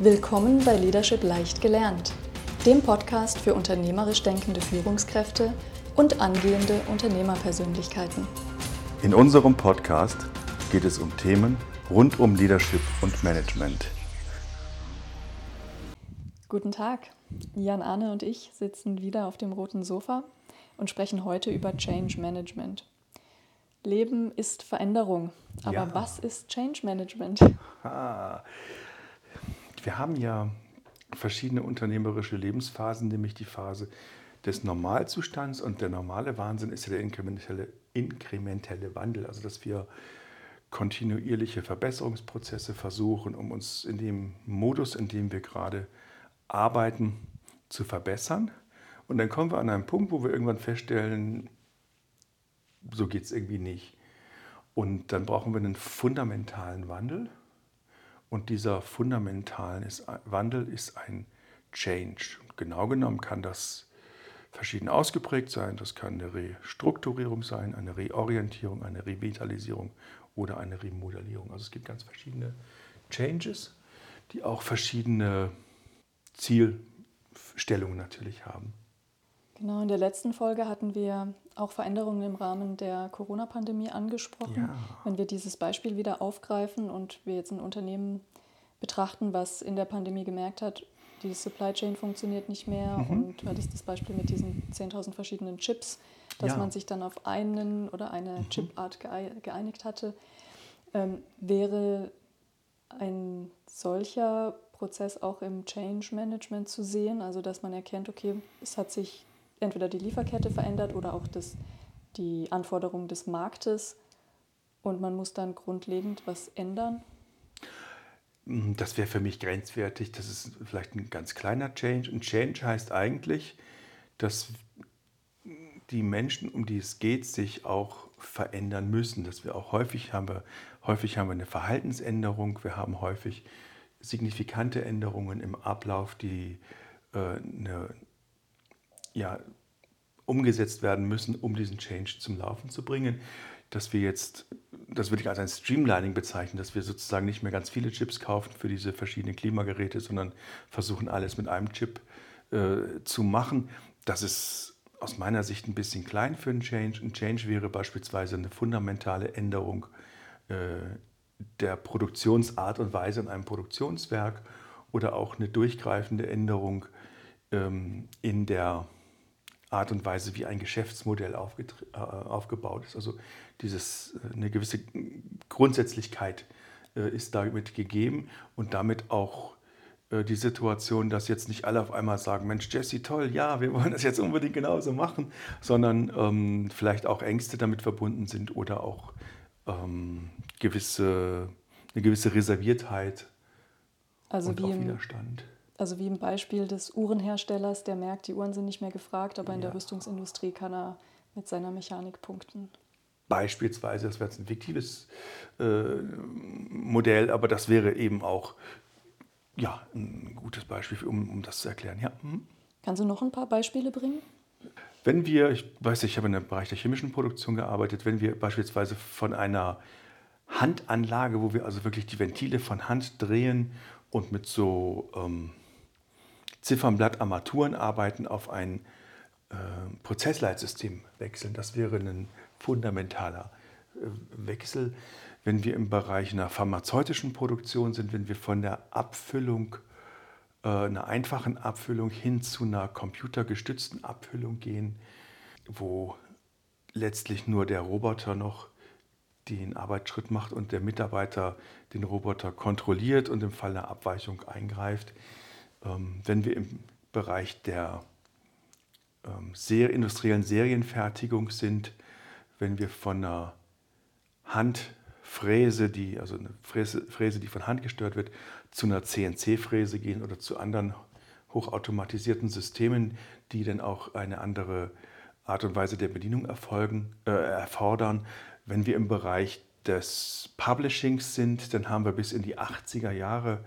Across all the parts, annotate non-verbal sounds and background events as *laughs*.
Willkommen bei Leadership leicht gelernt, dem Podcast für unternehmerisch denkende Führungskräfte und angehende Unternehmerpersönlichkeiten. In unserem Podcast geht es um Themen rund um Leadership und Management. Guten Tag, Jan Arne und ich sitzen wieder auf dem roten Sofa und sprechen heute über Change Management. Leben ist Veränderung, aber ja. was ist Change Management? Ah. Wir haben ja verschiedene unternehmerische Lebensphasen, nämlich die Phase des Normalzustands und der normale Wahnsinn ist ja der inkrementelle, inkrementelle Wandel, also dass wir kontinuierliche Verbesserungsprozesse versuchen, um uns in dem Modus, in dem wir gerade arbeiten, zu verbessern. Und dann kommen wir an einen Punkt, wo wir irgendwann feststellen, so geht es irgendwie nicht. Und dann brauchen wir einen fundamentalen Wandel. Und dieser fundamentale Wandel ist ein Change. Genau genommen kann das verschieden ausgeprägt sein. Das kann eine Restrukturierung sein, eine Reorientierung, eine Revitalisierung oder eine Remodellierung. Also es gibt ganz verschiedene Changes, die auch verschiedene Zielstellungen natürlich haben. Genau, in der letzten Folge hatten wir auch Veränderungen im Rahmen der Corona-Pandemie angesprochen. Ja. Wenn wir dieses Beispiel wieder aufgreifen und wir jetzt ein Unternehmen betrachten, was in der Pandemie gemerkt hat, die Supply Chain funktioniert nicht mehr mhm. und du hattest das Beispiel mit diesen 10.000 verschiedenen Chips, dass ja. man sich dann auf einen oder eine mhm. Chipart geeinigt hatte, ähm, wäre ein solcher Prozess auch im Change Management zu sehen, also dass man erkennt, okay, es hat sich entweder die Lieferkette verändert oder auch das, die Anforderungen des Marktes und man muss dann grundlegend was ändern? Mm, das wäre für mich grenzwertig. Das ist vielleicht ein ganz kleiner Change. Ein Change heißt eigentlich, dass die Menschen, um die es geht, sich auch verändern müssen. Dass wir auch häufig haben, wir, häufig haben wir eine Verhaltensänderung, wir haben häufig signifikante Änderungen im Ablauf, die äh, eine, ja, umgesetzt werden müssen, um diesen Change zum Laufen zu bringen. Dass wir jetzt, das würde ich als ein Streamlining bezeichnen, dass wir sozusagen nicht mehr ganz viele Chips kaufen für diese verschiedenen Klimageräte, sondern versuchen alles mit einem Chip äh, zu machen. Das ist aus meiner Sicht ein bisschen klein für einen Change. Ein Change wäre beispielsweise eine fundamentale Änderung äh, der Produktionsart und Weise in einem Produktionswerk oder auch eine durchgreifende Änderung ähm, in der Art und Weise, wie ein Geschäftsmodell äh, aufgebaut ist. Also dieses, äh, eine gewisse Grundsätzlichkeit äh, ist damit gegeben und damit auch die Situation, dass jetzt nicht alle auf einmal sagen, Mensch, Jesse, toll, ja, wir wollen das jetzt unbedingt genauso machen, sondern ähm, vielleicht auch Ängste damit verbunden sind oder auch ähm, gewisse, eine gewisse Reserviertheit also und auch Widerstand. Also wie im Beispiel des Uhrenherstellers, der merkt, die Uhren sind nicht mehr gefragt, aber in ja. der Rüstungsindustrie kann er mit seiner Mechanik punkten. Beispielsweise, das wäre jetzt ein fiktives äh, Modell, aber das wäre eben auch ja, ein gutes Beispiel, um, um das zu erklären. Ja. Mhm. Kannst du noch ein paar Beispiele bringen? Wenn wir, ich weiß, ich habe in dem Bereich der chemischen Produktion gearbeitet, wenn wir beispielsweise von einer Handanlage, wo wir also wirklich die Ventile von Hand drehen und mit so ähm, Ziffernblattarmaturen arbeiten, auf ein äh, Prozessleitsystem wechseln. Das wäre ein fundamentaler äh, Wechsel. Wenn wir im Bereich einer pharmazeutischen Produktion sind, wenn wir von der Abfüllung, äh, einer einfachen Abfüllung hin zu einer computergestützten Abfüllung gehen, wo letztlich nur der Roboter noch den Arbeitsschritt macht und der Mitarbeiter den Roboter kontrolliert und im Fall einer Abweichung eingreift. Ähm, wenn wir im Bereich der ähm, sehr industriellen Serienfertigung sind, wenn wir von einer Handfräse, die, also eine Fräse, Fräse, die von Hand gesteuert wird, zu einer CNC-Fräse gehen oder zu anderen hochautomatisierten Systemen, die dann auch eine andere Art und Weise der Bedienung erfolgen, äh, erfordern. Wenn wir im Bereich des Publishings sind, dann haben wir bis in die 80er Jahre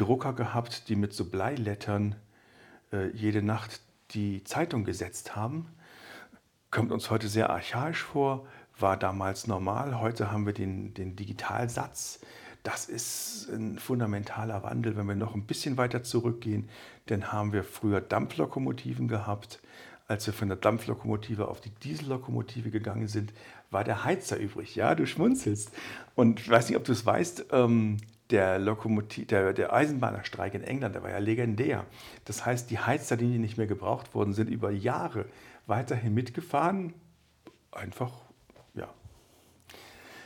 Drucker gehabt, die mit so Bleilettern äh, jede Nacht die Zeitung gesetzt haben. Kommt uns heute sehr archaisch vor, war damals normal. Heute haben wir den, den Digitalsatz. Das ist ein fundamentaler Wandel. Wenn wir noch ein bisschen weiter zurückgehen, dann haben wir früher Dampflokomotiven gehabt. Als wir von der Dampflokomotive auf die Diesellokomotive gegangen sind, war der Heizer übrig. Ja, du schmunzelst. Und ich weiß nicht, ob du es weißt, ähm, der, Lokomotiv, der, der Eisenbahnerstreik in England, der war ja legendär. Das heißt, die Heizer, die nicht mehr gebraucht wurden, sind über Jahre weiterhin mitgefahren. Einfach, ja.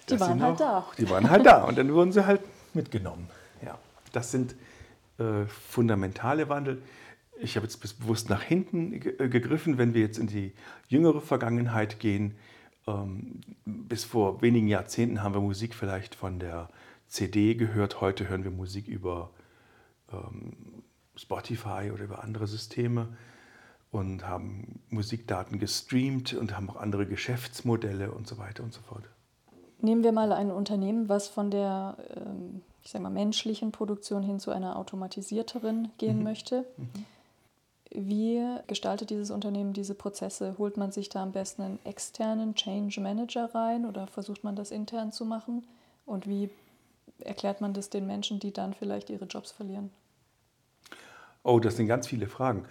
Die waren halt da. Die waren halt da und dann wurden sie halt mitgenommen. Ja, das sind äh, fundamentale Wandel. Ich habe jetzt bewusst nach hinten äh, gegriffen, wenn wir jetzt in die jüngere Vergangenheit gehen. Ähm, bis vor wenigen Jahrzehnten haben wir Musik vielleicht von der CD gehört. Heute hören wir Musik über ähm, Spotify oder über andere Systeme und haben Musikdaten gestreamt und haben auch andere Geschäftsmodelle und so weiter und so fort. Nehmen wir mal ein Unternehmen, was von der ähm, ich sag mal, menschlichen Produktion hin zu einer automatisierteren gehen mhm. möchte. Mhm. Wie gestaltet dieses Unternehmen diese Prozesse? Holt man sich da am besten einen externen Change Manager rein oder versucht man das intern zu machen? Und wie erklärt man das den Menschen, die dann vielleicht ihre Jobs verlieren? Oh, das sind ganz viele Fragen.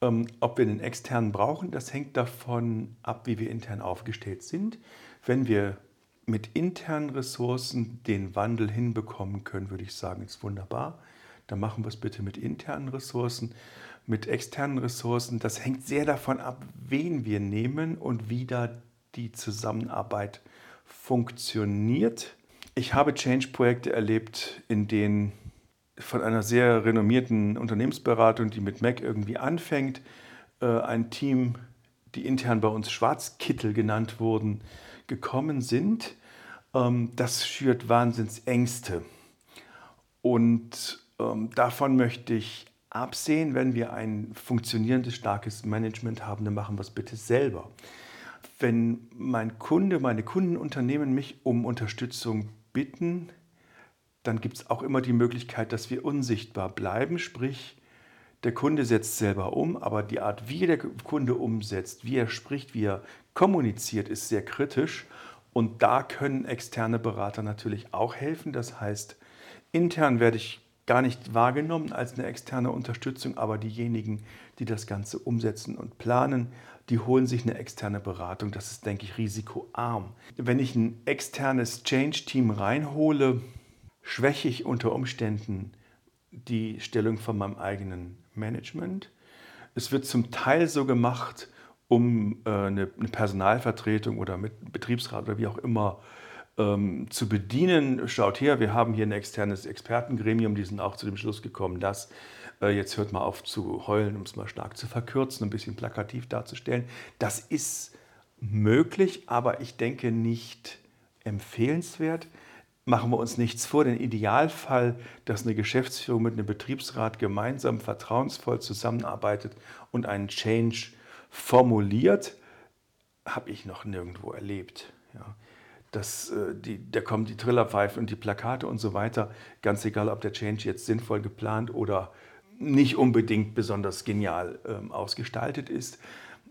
Ähm, ob wir einen externen brauchen, das hängt davon ab, wie wir intern aufgestellt sind. Wenn wir mit internen Ressourcen den Wandel hinbekommen können, würde ich sagen, ist wunderbar. Dann machen wir es bitte mit internen Ressourcen. Mit externen Ressourcen, das hängt sehr davon ab, wen wir nehmen und wie da die Zusammenarbeit funktioniert. Ich habe Change-Projekte erlebt, in denen von einer sehr renommierten Unternehmensberatung, die mit Mac irgendwie anfängt, äh, ein Team, die intern bei uns Schwarzkittel genannt wurden, gekommen sind. Ähm, das schürt Wahnsinnsängste. Und ähm, davon möchte ich absehen, wenn wir ein funktionierendes, starkes Management haben, dann machen wir es bitte selber. Wenn mein Kunde, meine Kundenunternehmen mich um Unterstützung bitten, dann gibt es auch immer die Möglichkeit, dass wir unsichtbar bleiben, sprich, der Kunde setzt selber um, aber die Art, wie der Kunde umsetzt, wie er spricht, wie er kommuniziert, ist sehr kritisch. Und da können externe Berater natürlich auch helfen. Das heißt, intern werde ich gar nicht wahrgenommen als eine externe Unterstützung, aber diejenigen, die das Ganze umsetzen und planen, die holen sich eine externe Beratung. Das ist, denke ich, risikoarm. Wenn ich ein externes Change-Team reinhole, schwäche ich unter Umständen die Stellung von meinem eigenen Management. Es wird zum Teil so gemacht, um äh, eine, Personalvertretung oder mit Betriebsrat oder wie auch immer ähm, zu bedienen. Schaut her, wir haben hier ein externes Expertengremium, die sind auch zu dem Schluss gekommen, dass äh, jetzt hört mal auf zu heulen, um es mal stark zu verkürzen, ein bisschen plakativ darzustellen. Das ist möglich, aber ich denke nicht empfehlenswert. Machen wir uns nichts vor, den Idealfall, dass eine Geschäftsführung mit einem Betriebsrat gemeinsam vertrauensvoll zusammenarbeitet und einen Change formuliert, habe ich noch nirgendwo erlebt. Das, äh, die, da kommen die Trillerpfeifen und die Plakate und so weiter, ganz egal, ob der Change jetzt sinnvoll geplant oder nicht unbedingt besonders genial ähm, ausgestaltet ist.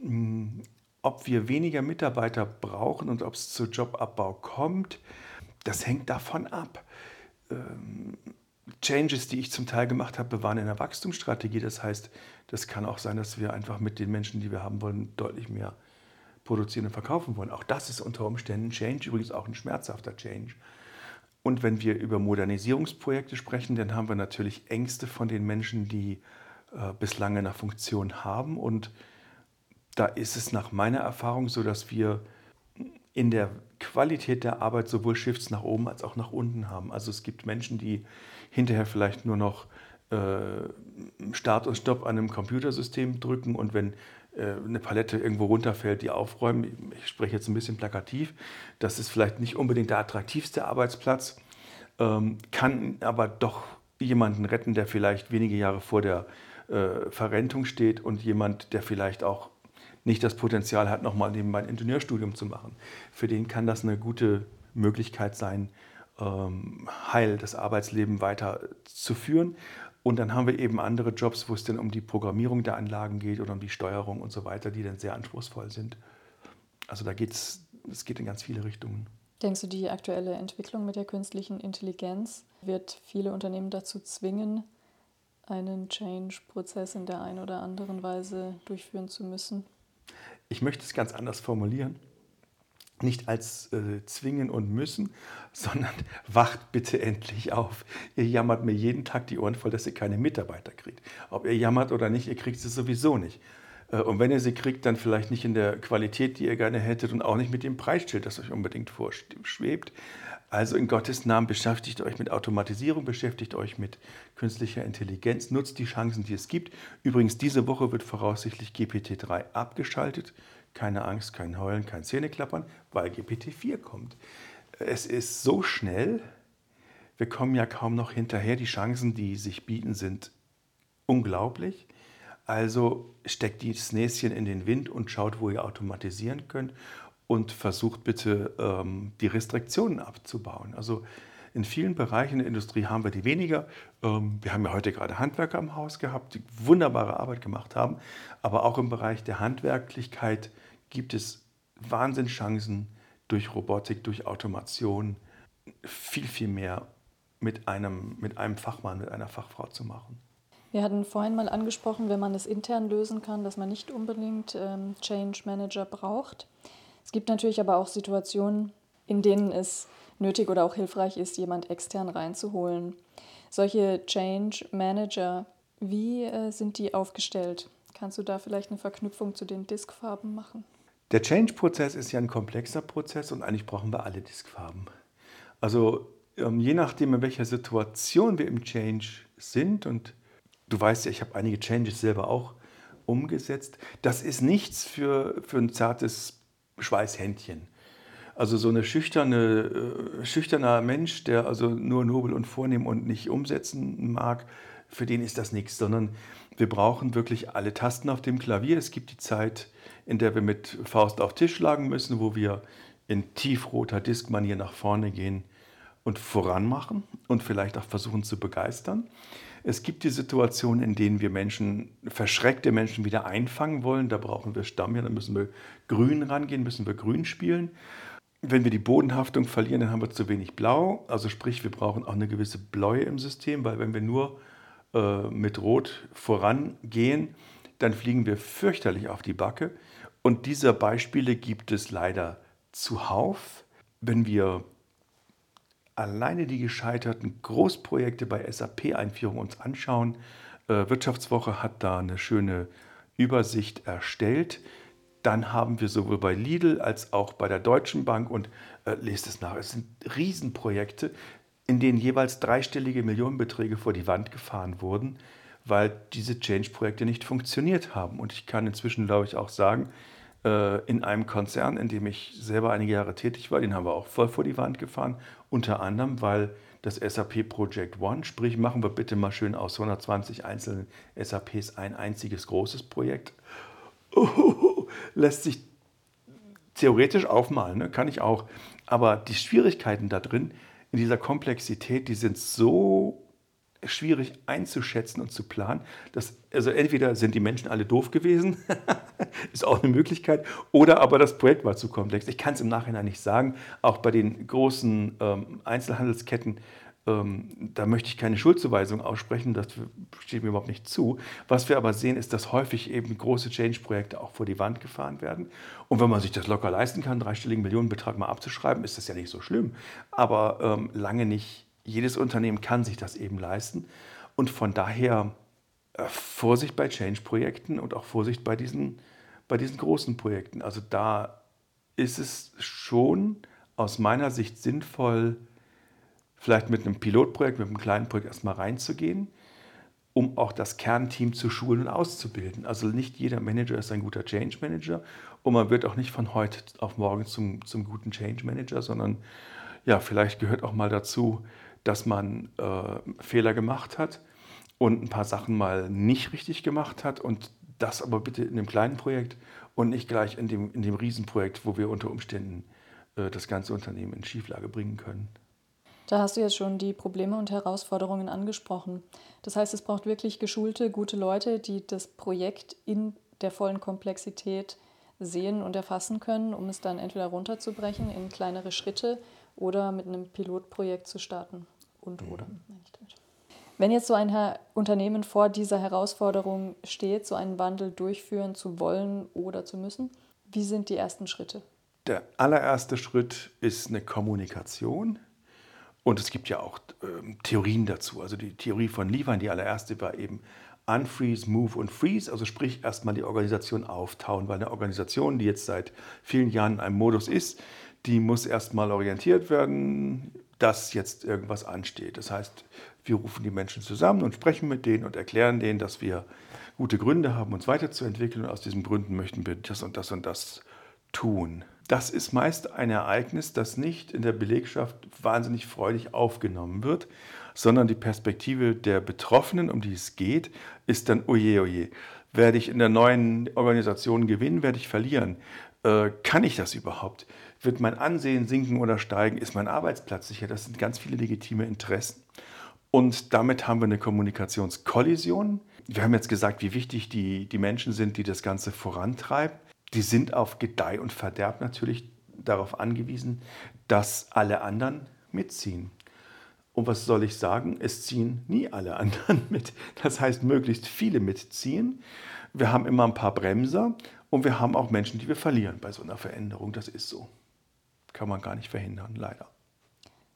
Hm, ob wir weniger Mitarbeiter brauchen und ob es zu Jobabbau kommt, das hängt davon ab. Ähm, Changes, die ich zum Teil gemacht habe, waren in der Wachstumsstrategie. Das heißt, das kann auch sein, dass wir einfach mit den Menschen, die wir haben wollen, deutlich mehr produzieren und verkaufen wollen. Auch das ist unter Umständen Change, übrigens auch ein schmerzhafter Change. Und wenn wir über Modernisierungsprojekte sprechen, dann haben wir natürlich Ängste von den Menschen, die äh, bislang eine Funktion haben. Und da ist es nach meiner Erfahrung so, dass wir in der Qualität der Arbeit sowohl Shifts nach oben als auch nach unten haben. Also es gibt Menschen, die hinterher vielleicht nur noch äh, Start und Stopp an einem Computersystem drücken und wenn eine Palette irgendwo runterfällt, die aufräumen. Ich spreche jetzt ein bisschen plakativ. Das ist vielleicht nicht unbedingt der attraktivste Arbeitsplatz, ähm, kann aber doch jemanden retten, der vielleicht wenige Jahre vor der äh, Verrentung steht und jemand, der vielleicht auch nicht das Potenzial hat, nochmal nebenbei ein Ingenieurstudium zu machen. Für den kann das eine gute Möglichkeit sein, ähm, heil das Arbeitsleben weiterzuführen. Und dann haben wir eben andere Jobs, wo es dann um die Programmierung der Anlagen geht oder um die Steuerung und so weiter, die dann sehr anspruchsvoll sind. Also da geht es, es geht in ganz viele Richtungen. Denkst du, die aktuelle Entwicklung mit der künstlichen Intelligenz wird viele Unternehmen dazu zwingen, einen Change-Prozess in der einen oder anderen Weise durchführen zu müssen? Ich möchte es ganz anders formulieren. Nicht als äh, zwingen und müssen, *laughs* sondern wacht bitte endlich auf. Ihr jammert mir jeden Tag die Ohren voll, dass ihr keine Mitarbeiter kriegt. Ob ihr jammert oder nicht, ihr kriegt sie sowieso nicht. Äh, und wenn ihr sie kriegt, dann vielleicht nicht in der Qualität, die ihr gerne hättet und auch nicht mit dem Preisschild, das euch unbedingt vorschwebt. Also in Gottes Namen beschäftigt euch mit Automatisierung, beschäftigt euch mit künstlicher Intelligenz, nutzt die Chancen, die es gibt. Übrigens, diese Woche wird voraussichtlich GPT-3 abgeschaltet. Keine Angst, kein Heulen, kein Zähneklappern, weil GPT-4 kommt. Es ist so schnell, wir kommen ja kaum noch hinterher. Die Chancen, die sich bieten, sind unglaublich. Also steckt das Näschen in den Wind und schaut, wo ihr automatisieren könnt und versucht bitte ähm, die Restriktionen abzubauen. Also in vielen Bereichen der Industrie haben wir die weniger. Ähm, wir haben ja heute gerade Handwerker im Haus gehabt, die wunderbare Arbeit gemacht haben. Aber auch im Bereich der Handwerklichkeit gibt es Wahnsinnschancen durch Robotik, durch Automation, viel, viel mehr mit einem, mit einem Fachmann, mit einer Fachfrau zu machen. Wir hatten vorhin mal angesprochen, wenn man es intern lösen kann, dass man nicht unbedingt ähm, Change Manager braucht. Es gibt natürlich aber auch Situationen, in denen es nötig oder auch hilfreich ist, jemand extern reinzuholen. Solche Change Manager, wie äh, sind die aufgestellt? Kannst du da vielleicht eine Verknüpfung zu den Diskfarben machen? Der Change-Prozess ist ja ein komplexer Prozess und eigentlich brauchen wir alle Diskfarben. Also ähm, je nachdem, in welcher Situation wir im Change sind und du weißt ja, ich habe einige Changes selber auch umgesetzt, das ist nichts für, für ein zartes Schweißhändchen. Also so eine schüchterne, äh, schüchterner Mensch, der also nur nobel und vornehm und nicht umsetzen mag, für den ist das nichts, sondern wir brauchen wirklich alle Tasten auf dem Klavier. Es gibt die Zeit, in der wir mit Faust auf Tisch schlagen müssen, wo wir in tiefroter Diskmanier nach vorne gehen und voranmachen und vielleicht auch versuchen zu begeistern. Es gibt die Situation, in denen wir Menschen, verschreckte Menschen wieder einfangen wollen. Da brauchen wir Stammhirn, da müssen wir grün rangehen, müssen wir grün spielen. Wenn wir die Bodenhaftung verlieren, dann haben wir zu wenig Blau. Also sprich, wir brauchen auch eine gewisse Bläue im System, weil wenn wir nur äh, mit Rot vorangehen, dann fliegen wir fürchterlich auf die Backe. Und dieser Beispiele gibt es leider zuhauf. Wenn wir alleine die gescheiterten Großprojekte bei SAP-Einführung uns anschauen, äh, Wirtschaftswoche hat da eine schöne Übersicht erstellt. Dann haben wir sowohl bei Lidl als auch bei der Deutschen Bank und äh, lest es nach. Es sind Riesenprojekte, in denen jeweils dreistellige Millionenbeträge vor die Wand gefahren wurden, weil diese Change-Projekte nicht funktioniert haben. Und ich kann inzwischen, glaube ich, auch sagen, äh, in einem Konzern, in dem ich selber einige Jahre tätig war, den haben wir auch voll vor die Wand gefahren. Unter anderem, weil das SAP Project One, sprich machen wir bitte mal schön aus 120 einzelnen SAPs ein einziges großes Projekt, uh, *laughs* lässt sich theoretisch aufmalen, ne? kann ich auch. Aber die Schwierigkeiten da drin, in dieser Komplexität, die sind so schwierig einzuschätzen und zu planen. Dass, also entweder sind die Menschen alle doof gewesen, *laughs* ist auch eine Möglichkeit, oder aber das Projekt war zu komplex. Ich kann es im Nachhinein nicht sagen. Auch bei den großen ähm, Einzelhandelsketten, ähm, da möchte ich keine Schuldzuweisung aussprechen, das steht mir überhaupt nicht zu. Was wir aber sehen, ist, dass häufig eben große Change-Projekte auch vor die Wand gefahren werden. Und wenn man sich das locker leisten kann, dreistelligen Millionenbetrag mal abzuschreiben, ist das ja nicht so schlimm. Aber ähm, lange nicht jedes Unternehmen kann sich das eben leisten. Und von daher äh, Vorsicht bei Change-Projekten und auch Vorsicht bei diesen, bei diesen großen Projekten. Also da ist es schon aus meiner Sicht sinnvoll, vielleicht mit einem Pilotprojekt, mit einem kleinen Projekt erstmal reinzugehen, um auch das Kernteam zu schulen und auszubilden. Also nicht jeder Manager ist ein guter Change Manager und man wird auch nicht von heute auf morgen zum, zum guten Change Manager, sondern ja, vielleicht gehört auch mal dazu, dass man äh, Fehler gemacht hat und ein paar Sachen mal nicht richtig gemacht hat und das aber bitte in einem kleinen Projekt und nicht gleich in dem, in dem Riesenprojekt, wo wir unter Umständen äh, das ganze Unternehmen in Schieflage bringen können. Da hast du jetzt schon die Probleme und Herausforderungen angesprochen. Das heißt, es braucht wirklich geschulte, gute Leute, die das Projekt in der vollen Komplexität sehen und erfassen können, um es dann entweder runterzubrechen in kleinere Schritte oder mit einem Pilotprojekt zu starten. Und mhm. oder. Wenn jetzt so ein Unternehmen vor dieser Herausforderung steht, so einen Wandel durchführen zu wollen oder zu müssen, wie sind die ersten Schritte? Der allererste Schritt ist eine Kommunikation. Und es gibt ja auch äh, Theorien dazu. Also die Theorie von Liefern, die allererste war eben Unfreeze, Move und Freeze. Also sprich erstmal die Organisation auftauen, weil eine Organisation, die jetzt seit vielen Jahren in einem Modus ist, die muss erstmal orientiert werden, dass jetzt irgendwas ansteht. Das heißt, wir rufen die Menschen zusammen und sprechen mit denen und erklären denen, dass wir gute Gründe haben, uns weiterzuentwickeln und aus diesen Gründen möchten wir das und das und das tun. Das ist meist ein Ereignis, das nicht in der Belegschaft wahnsinnig freudig aufgenommen wird, sondern die Perspektive der Betroffenen, um die es geht, ist dann, oje, oje, werde ich in der neuen Organisation gewinnen, werde ich verlieren? Äh, kann ich das überhaupt? Wird mein Ansehen sinken oder steigen? Ist mein Arbeitsplatz sicher? Das sind ganz viele legitime Interessen. Und damit haben wir eine Kommunikationskollision. Wir haben jetzt gesagt, wie wichtig die, die Menschen sind, die das Ganze vorantreiben. Die sind auf Gedeih und Verderb natürlich darauf angewiesen, dass alle anderen mitziehen. Und was soll ich sagen? Es ziehen nie alle *laughs* anderen mit. Das heißt, möglichst viele mitziehen. Wir haben immer ein paar Bremser und wir haben auch Menschen, die wir verlieren bei so einer Veränderung. Das ist so. Kann man gar nicht verhindern, leider.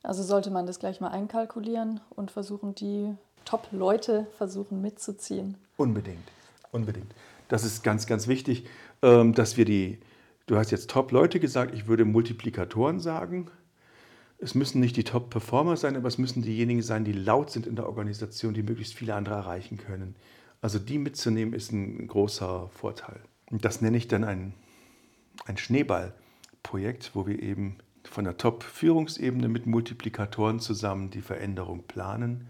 Also sollte man das gleich mal einkalkulieren und versuchen, die Top-Leute versuchen mitzuziehen. Unbedingt, unbedingt. Das ist ganz, ganz wichtig, dass wir die, du hast jetzt Top-Leute gesagt, ich würde Multiplikatoren sagen. Es müssen nicht die Top-Performer sein, aber es müssen diejenigen sein, die laut sind in der Organisation, die möglichst viele andere erreichen können. Also die mitzunehmen ist ein großer Vorteil. Und das nenne ich dann ein, ein Schneeballprojekt, wo wir eben von der Top-Führungsebene mit Multiplikatoren zusammen die Veränderung planen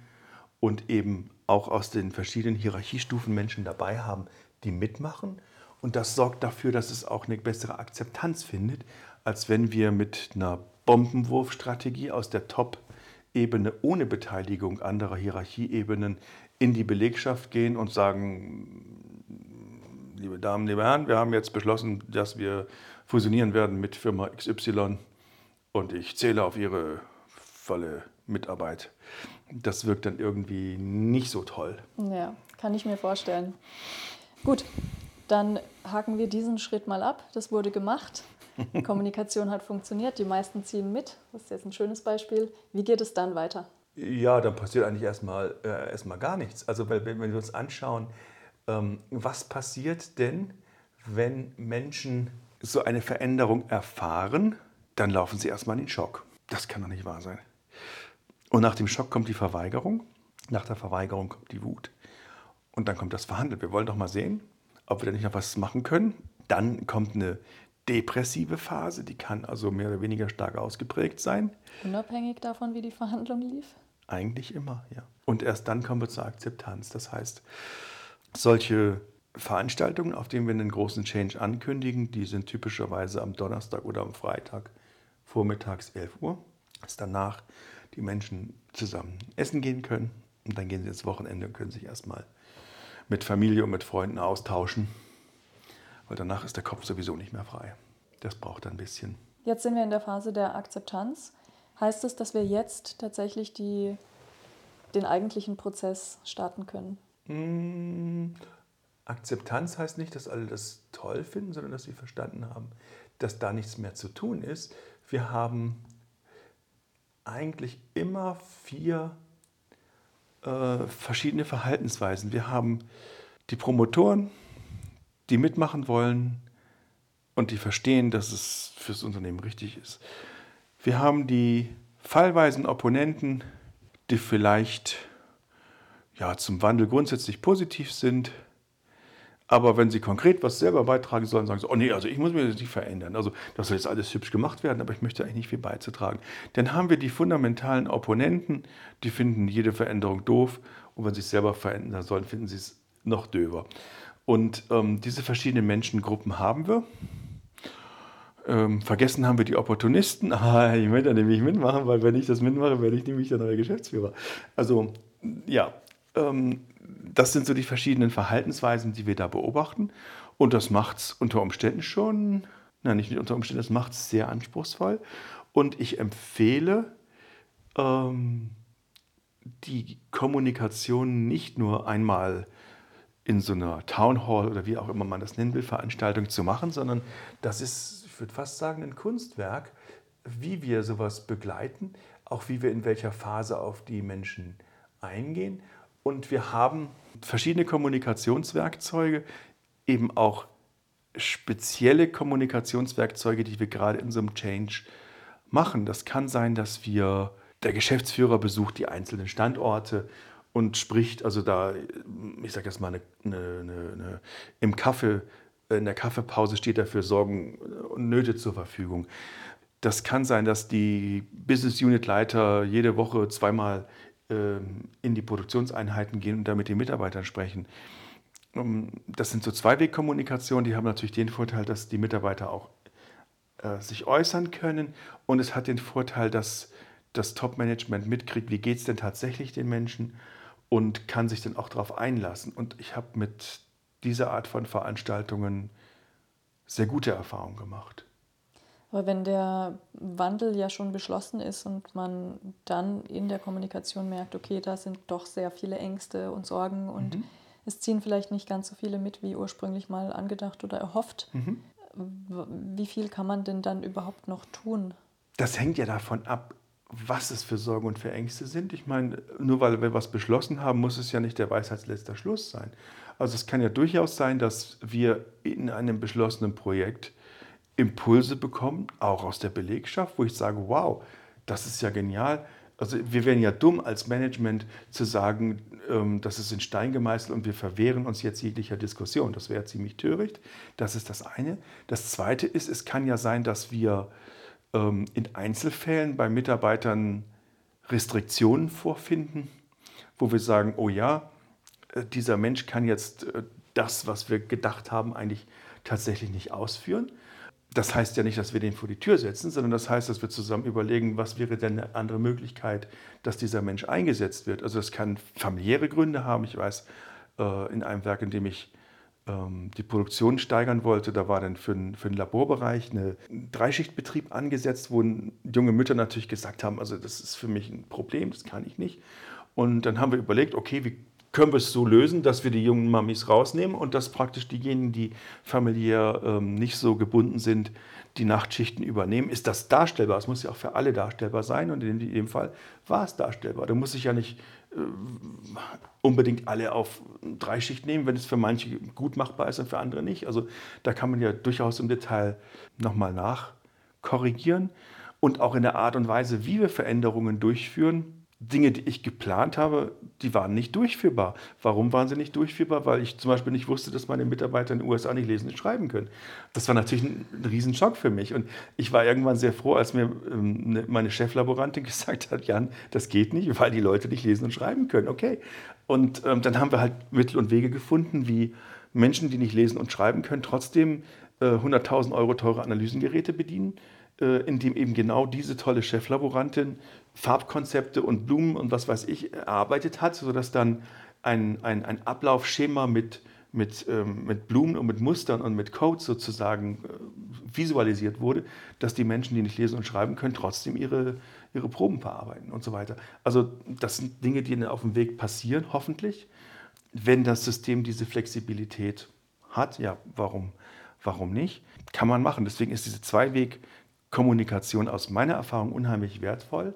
und eben auch aus den verschiedenen Hierarchiestufen Menschen dabei haben, die mitmachen. Und das sorgt dafür, dass es auch eine bessere Akzeptanz findet, als wenn wir mit einer Bombenwurfstrategie aus der Top-Ebene ohne Beteiligung anderer Hierarchieebenen in die Belegschaft gehen und sagen, liebe Damen, liebe Herren, wir haben jetzt beschlossen, dass wir fusionieren werden mit Firma XY und ich zähle auf Ihre volle Mitarbeit. Das wirkt dann irgendwie nicht so toll. Ja, kann ich mir vorstellen. Gut, dann haken wir diesen Schritt mal ab. Das wurde gemacht. *laughs* Kommunikation hat funktioniert, die meisten ziehen mit. Das ist jetzt ein schönes Beispiel. Wie geht es dann weiter? Ja, dann passiert eigentlich erstmal, äh, erstmal gar nichts. Also wenn, wenn wir uns anschauen, ähm, was passiert denn, wenn Menschen so eine Veränderung erfahren dann laufen sie erstmal in den Schock. Das kann doch nicht wahr sein. Und nach dem Schock kommt die Verweigerung. Nach der Verweigerung kommt die Wut. Und dann kommt das Verhandeln. Wir wollen doch mal sehen, ob wir da nicht noch was machen können. Dann kommt eine depressive Phase, die kann also mehr oder weniger stark ausgeprägt sein. Unabhängig davon, wie die Verhandlung lief? Eigentlich immer, ja. Und erst dann kommen wir zur Akzeptanz. Das heißt, solche Veranstaltungen, auf denen wir einen großen Change ankündigen, die sind typischerweise am Donnerstag oder am Freitag vormittags 11 Uhr, dass danach die Menschen zusammen essen gehen können und dann gehen sie ins Wochenende und können sich erstmal mit Familie und mit Freunden austauschen, weil danach ist der Kopf sowieso nicht mehr frei. Das braucht ein bisschen. Jetzt sind wir in der Phase der Akzeptanz. Heißt es, dass wir jetzt tatsächlich die, den eigentlichen Prozess starten können? Mmh, Akzeptanz heißt nicht, dass alle das toll finden, sondern dass sie verstanden haben, dass da nichts mehr zu tun ist, wir haben eigentlich immer vier äh, verschiedene Verhaltensweisen. Wir haben die Promotoren, die mitmachen wollen und die verstehen, dass es fürs Unternehmen richtig ist. Wir haben die fallweisen Opponenten, die vielleicht ja, zum Wandel grundsätzlich positiv sind, aber wenn Sie konkret was selber beitragen sollen, sagen Sie, oh nee, also ich muss mir das nicht verändern. Also das soll jetzt alles hübsch gemacht werden, aber ich möchte eigentlich nicht viel beizutragen. Dann haben wir die fundamentalen Opponenten, die finden jede Veränderung doof. Und wenn sie es selber verändern sollen, finden sie es noch döver. Und ähm, diese verschiedenen Menschengruppen haben wir. Ähm, vergessen haben wir die Opportunisten. *laughs* Ah, ich möchte nämlich mitmachen, weil wenn ich das mitmache, werde ich nämlich der neue Geschäftsführer. Also ja, ähm, das sind so die verschiedenen Verhaltensweisen, die wir da beobachten. Und das macht es unter Umständen schon, nein, nicht unter Umständen, das macht es sehr anspruchsvoll. Und ich empfehle ähm, die Kommunikation nicht nur einmal in so einer Town Hall oder wie auch immer man das nennen will, Veranstaltung zu machen, sondern das ist, ich würde fast sagen, ein Kunstwerk, wie wir sowas begleiten, auch wie wir in welcher Phase auf die Menschen eingehen. Und wir haben verschiedene Kommunikationswerkzeuge, eben auch spezielle Kommunikationswerkzeuge, die wir gerade in so einem Change machen. Das kann sein, dass wir, der Geschäftsführer besucht die einzelnen Standorte und spricht, also da, ich sage jetzt mal, eine, eine, eine, im Kaffee, in der Kaffeepause steht er für Sorgen und Nöte zur Verfügung. Das kann sein, dass die Business Unit Leiter jede Woche zweimal in die Produktionseinheiten gehen und da mit den Mitarbeitern sprechen. Ähm, das sind so Zweiwegkommunikationen, die haben natürlich den Vorteil, dass die Mitarbeiter auch äh, sich äußern können und es hat den Vorteil, dass das Top-Management mitkriegt, wie geht es denn tatsächlich den Menschen und kann sich dann auch darauf einlassen. Und ich habe mit dieser Art von Veranstaltungen sehr gute Erfahrungen gemacht. Aber wenn der Wandel ja schon beschlossen ist und man dann in der Kommunikation merkt, okay, da sind doch sehr viele Ängste und Sorgen und mhm. es ziehen vielleicht nicht ganz so viele mit, wie ursprünglich mal angedacht oder erhofft, mhm. wie viel kann man denn dann überhaupt noch tun? Das hängt ja davon ab, was es für Sorgen und für Ängste sind. Ich meine, nur weil wir was beschlossen haben, muss es ja nicht der Weisheitsletzter Schluss sein. Also es kann ja durchaus sein, dass wir in einem beschlossenen Projekt Impulse bekommen, auch aus der Belegschaft, wo ich sage, wow, das ist ja genial. Also wir wären ja dumm als Management zu sagen, ähm, das ist in Stein gemeißelt und wir verwehren uns jetzt jeglicher Diskussion. Das wäre ziemlich töricht. Das ist das eine. Das zweite ist, es kann ja sein, dass wir ähm, in Einzelfällen bei Mitarbeitern Restriktionen vorfinden, wo wir sagen, oh ja, äh, dieser Mensch kann jetzt äh, das, was wir gedacht haben, eigentlich tatsächlich nicht ausführen das heißt ja nicht, dass wir den vor die Tür setzen, sondern das heißt, dass wir zusammen überlegen, was wäre denn eine andere Möglichkeit, dass dieser Mensch eingesetzt wird. Also es kann familiäre Gründe haben. Ich weiß, äh, in einem Werk, in dem ich ähm, die Produktion steigern wollte, da war dann für den, für den Laborbereich ein Dreischichtbetrieb angesetzt, wo junge Mütter natürlich gesagt haben, also das ist für mich ein Problem, das kann ich nicht. Und dann haben wir überlegt, okay, wie können wir es so lösen, dass wir die jungen Mamis rausnehmen und dass praktisch diejenigen, die familiär ähm, nicht so gebunden sind, die Nachtschichten übernehmen. Ist das darstellbar? Es muss ja auch für alle darstellbar sein und in dem Fall war es darstellbar. Da muss ich ja nicht äh, unbedingt alle auf drei Schicht nehmen, wenn es für manche gut machbar ist und für andere nicht. Also da kann man ja durchaus im Detail nochmal nachkorrigieren und auch in der Art und Weise, wie wir Veränderungen durchführen, Dinge, die ich geplant habe, die waren nicht durchführbar. Warum waren sie nicht durchführbar? Weil ich zum Beispiel nicht wusste, dass meine Mitarbeiter in den USA nicht lesen und schreiben können. Das war natürlich ein, ein Riesenschock für mich. Und ich war irgendwann sehr froh, als mir ähm, ne, meine Cheflaborantin *laughs* gesagt hat, Jan, das geht nicht, weil die Leute nicht lesen und schreiben können. Okay. Und ähm, dann haben wir halt Mittel und Wege gefunden, wie Menschen, die nicht lesen und schreiben können, trotzdem äh, 100.000 Euro teure Analysengeräte bedienen äh, in dem eben genau diese tolle Cheflaborantin Farbkonzepte und Blumen und was weiß ich erarbeitet hat, sodass dann ein, ein, ein Ablaufschema mit, mit, ähm, mit Blumen und mit Mustern und mit Codes sozusagen äh, visualisiert wurde, dass die Menschen, die nicht lesen und schreiben können, trotzdem ihre, ihre Proben verarbeiten und so weiter. Also das sind Dinge, die auf dem Weg passieren, hoffentlich, wenn das System diese Flexibilität hat. Ja, warum, warum nicht? Kann man machen. Deswegen ist diese Zweiweg- Kommunikation aus meiner Erfahrung unheimlich wertvoll.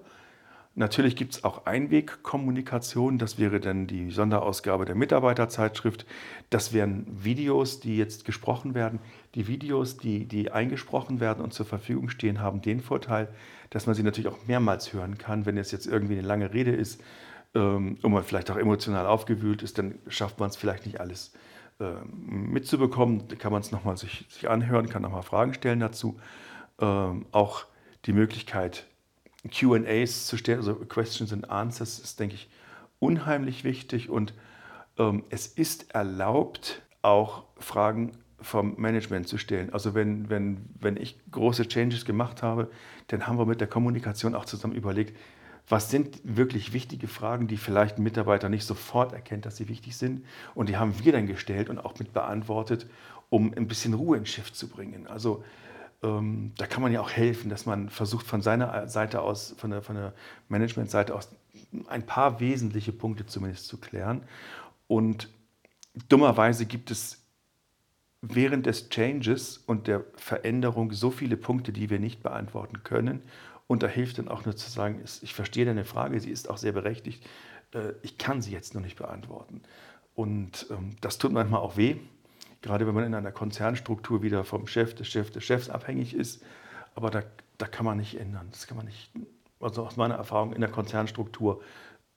Natürlich gibt es auch Einwegkommunikation, das wäre dann die Sonderausgabe der Mitarbeiterzeitschrift. Das wären Videos, die jetzt gesprochen werden. Die Videos, die, die eingesprochen werden und zur Verfügung stehen, haben den Vorteil, dass man sie natürlich auch mehrmals hören kann. Wenn es jetzt irgendwie eine lange Rede ist ähm, und man vielleicht auch emotional aufgewühlt ist, dann schafft man es vielleicht nicht alles ähm, mitzubekommen. Da kann man es nochmal sich, sich anhören, kann nochmal Fragen stellen dazu ähm, auch die Möglichkeit, QAs zu stellen, also Questions and Answers, ist, denke ich, unheimlich wichtig und ähm, es ist erlaubt, auch Fragen vom Management zu stellen. Also wenn, wenn, wenn ich große Changes gemacht habe, dann haben wir mit der Kommunikation auch zusammen überlegt, was sind wirklich wichtige Fragen, die vielleicht ein Mitarbeiter nicht sofort erkennt, dass sie wichtig sind. Und die haben wir dann gestellt und auch mit beantwortet um ein bisschen Ruhe ins Schiff zu bringen. Also ähm, da kann man ja auch helfen, dass man versucht von seiner Seite aus, von der, von der Management-Seite aus, ein paar wesentliche Punkte zumindest zu klären. Und dummerweise gibt es während des Changes und der Veränderung so viele Punkte, die wir nicht beantworten können. Und da hilft dann auch nur zu sagen, ich verstehe deine Frage, sie ist auch sehr berechtigt, äh, ich kann sie jetzt noch nicht beantworten. Und ähm, das tut manchmal auch weh, gerade wenn man in einer Konzernstruktur wieder vom Chef, des Chefs, des Chefs abhängig ist. Aber da, da kann man nicht ändern. Das kann man nicht, also aus meiner Erfahrung in der Konzernstruktur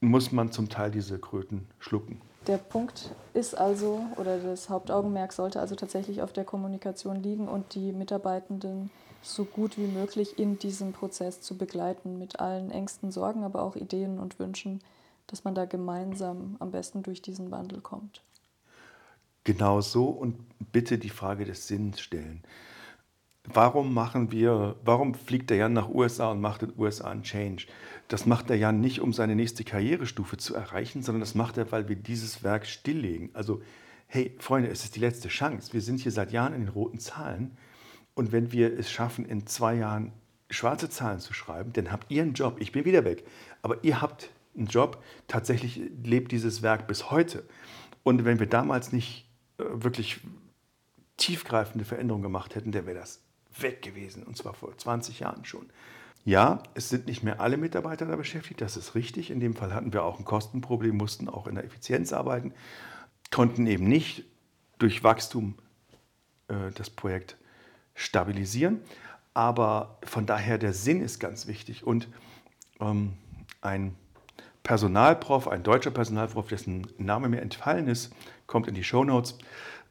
muss man zum Teil diese Kröten schlucken. Der Punkt ist also, oder das Hauptaugenmerk sollte also tatsächlich auf der Kommunikation liegen und die Mitarbeitenden so gut wie möglich in diesem Prozess zu begleiten, mit allen Ängsten, Sorgen, aber auch Ideen und Wünschen, dass man da gemeinsam am besten durch diesen Wandel kommt. Genau so und bitte die Frage des Sinns stellen. Warum machen wir, warum fliegt der Jan nach USA und macht in den USA einen Change? Das macht der Jan nicht, um seine nächste Karrierestufe zu erreichen, sondern das macht er, weil wir dieses Werk stilllegen. Also, hey, Freunde, es ist die letzte Chance. Wir sind hier seit Jahren in den roten Zahlen. Und wenn wir es schaffen, in zwei Jahren schwarze Zahlen zu schreiben, dann habt ihr einen Job. Ich bin wieder weg. Aber ihr habt einen Job. Tatsächlich lebt dieses Werk bis heute. Und wenn wir damals nicht wirklich tiefgreifende Veränderungen gemacht hätten, dann wäre das weg gewesen. Und zwar vor 20 Jahren schon. Ja, es sind nicht mehr alle Mitarbeiter da beschäftigt, das ist richtig. In dem Fall hatten wir auch ein Kostenproblem, mussten auch in der Effizienz arbeiten, konnten eben nicht durch Wachstum äh, das Projekt stabilisieren. Aber von daher der Sinn ist ganz wichtig. Und ähm, ein Personalprof, ein deutscher Personalprof, dessen Name mir entfallen ist, kommt in die Show Notes,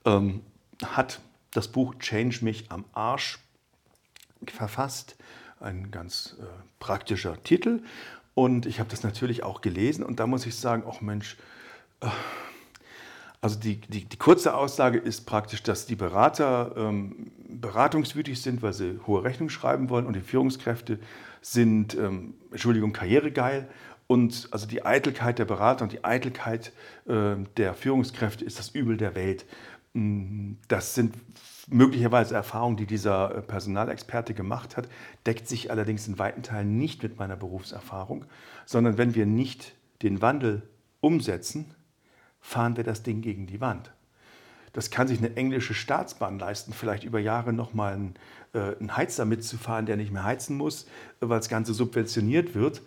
ähm, hat das Buch Change mich am Arsch verfasst. Ein ganz äh, praktischer Titel. Und ich habe das natürlich auch gelesen und da muss ich sagen, ach Mensch, äh, also die, die, die, kurze Aussage ist praktisch, dass die Berater ähm, beratungswütig sind, weil sie hohe Rechnungen schreiben wollen und die Führungskräfte sind, ähm, Entschuldigung, karrieregeil und also die Eitelkeit der Berater und die Eitelkeit äh, der Führungskräfte ist das Übel der Welt. Mm, das sind möglicherweise Erfahrungen, die dieser äh, Personalexperte gemacht hat, deckt sich allerdings in weiten Teilen nicht mit meiner Berufserfahrung, sondern wenn wir nicht den Wandel umsetzen, fahren wir das Ding gegen die Wand. Das kann sich eine englische Staatsbahn leisten, vielleicht über Jahre nochmal einen, äh, einen Heizer mitzufahren, der nicht mehr heizen muss, weil das Ganze subventioniert wird.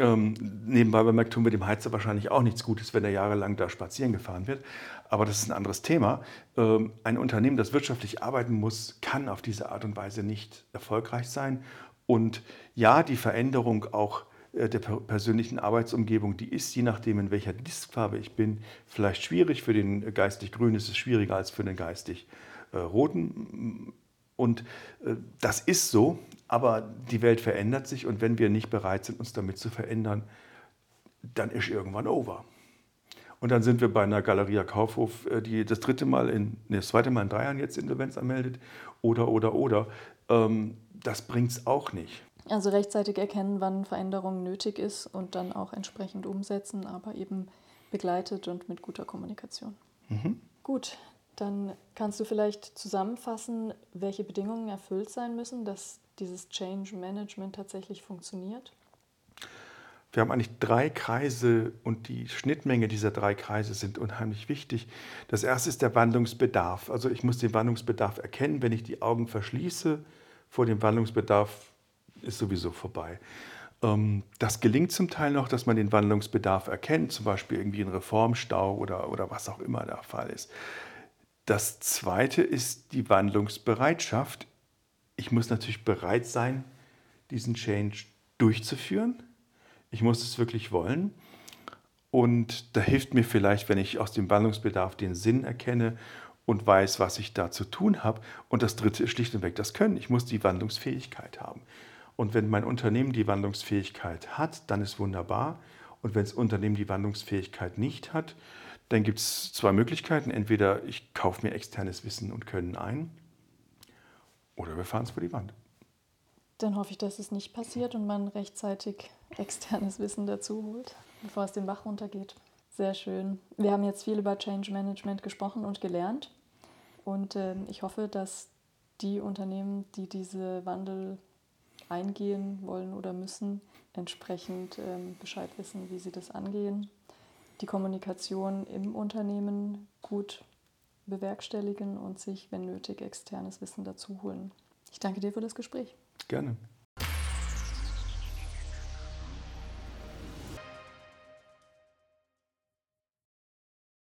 Ähm, nebenbei bemerkt tun wir dem Heizer wahrscheinlich auch nichts Gutes, wenn er jahrelang da spazieren gefahren wird. Aber das ist ein anderes Thema. Ähm, ein Unternehmen, das wirtschaftlich arbeiten muss, kann auf diese Art und Weise nicht erfolgreich sein. Und ja, die Veränderung auch äh, der persönlichen Arbeitsumgebung, die ist, je nachdem, in welcher Diskfarbe ich bin, vielleicht schwierig. Für den geistig Grünen ist es schwieriger als für den geistig äh, Roten. Und äh, das ist so, aber die Welt verändert sich und wenn wir nicht bereit sind, uns damit zu verändern, dann ist irgendwann over. Und dann sind wir bei einer Galeria Kaufhof, äh, die das dritte Mal in, nee, das zweite Mal in drei Jahren jetzt Insolvenz anmeldet. Oder, oder, oder. Ähm, das bringt es auch nicht. Also rechtzeitig erkennen, wann Veränderung nötig ist und dann auch entsprechend umsetzen, aber eben begleitet und mit guter Kommunikation. Mhm. Gut, dann kannst du vielleicht zusammenfassen, welche Bedingungen erfüllt sein müssen, dass dieses Change Management tatsächlich funktioniert? Wir haben eigentlich drei Kreise und die Schnittmenge dieser drei Kreise sind unheimlich wichtig. Das erste ist der Wandlungsbedarf. Also ich muss den Wandlungsbedarf erkennen. Wenn ich die Augen verschließe vor dem Wandlungsbedarf, ist sowieso vorbei. Ähm, das gelingt zum Teil noch, dass man den Wandlungsbedarf erkennt, zum Beispiel irgendwie ein Reformstau oder, oder was auch immer der Fall ist. Das zweite ist die Wandlungsbereitschaft. Ich muss natürlich bereit sein, diesen Change durchzuführen. Ich muss es wirklich wollen. Und da hilft mir vielleicht, wenn ich aus dem Wandlungsbedarf den Sinn erkenne und weiß, was ich da zu tun habe. Und das dritte ist schlicht und weg das Können. Ich muss die Wandlungsfähigkeit haben. Und wenn mein Unternehmen die Wandlungsfähigkeit hat, dann ist wunderbar. Und wenn das Unternehmen die Wandlungsfähigkeit nicht hat, dann gibt es zwei Möglichkeiten. Entweder ich kaufe mir externes Wissen und Können ein oder wir fahren es vor die Wand. Dann hoffe ich, dass es nicht passiert und man rechtzeitig externes Wissen dazu holt, bevor es den Bach runtergeht. Sehr schön. Wir haben jetzt viel über Change Management gesprochen und gelernt. Und äh, ich hoffe, dass die Unternehmen, die diese Wandel eingehen wollen oder müssen, entsprechend ähm, Bescheid wissen, wie sie das angehen, die Kommunikation im Unternehmen gut bewerkstelligen und sich, wenn nötig, externes Wissen dazu holen. Ich danke dir für das Gespräch. Gerne.